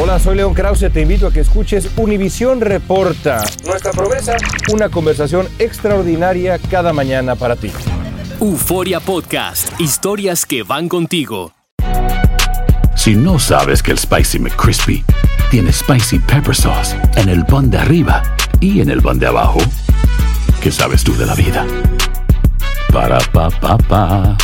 Hola, soy León Krause. Te invito a que escuches Univisión Reporta. Nuestra promesa, una conversación extraordinaria cada mañana para ti. Euforia Podcast. Historias que van contigo. Si no sabes que el Spicy McCrispy tiene Spicy Pepper Sauce en el pan de arriba y en el pan de abajo, ¿qué sabes tú de la vida? Para, pa, pa, pa.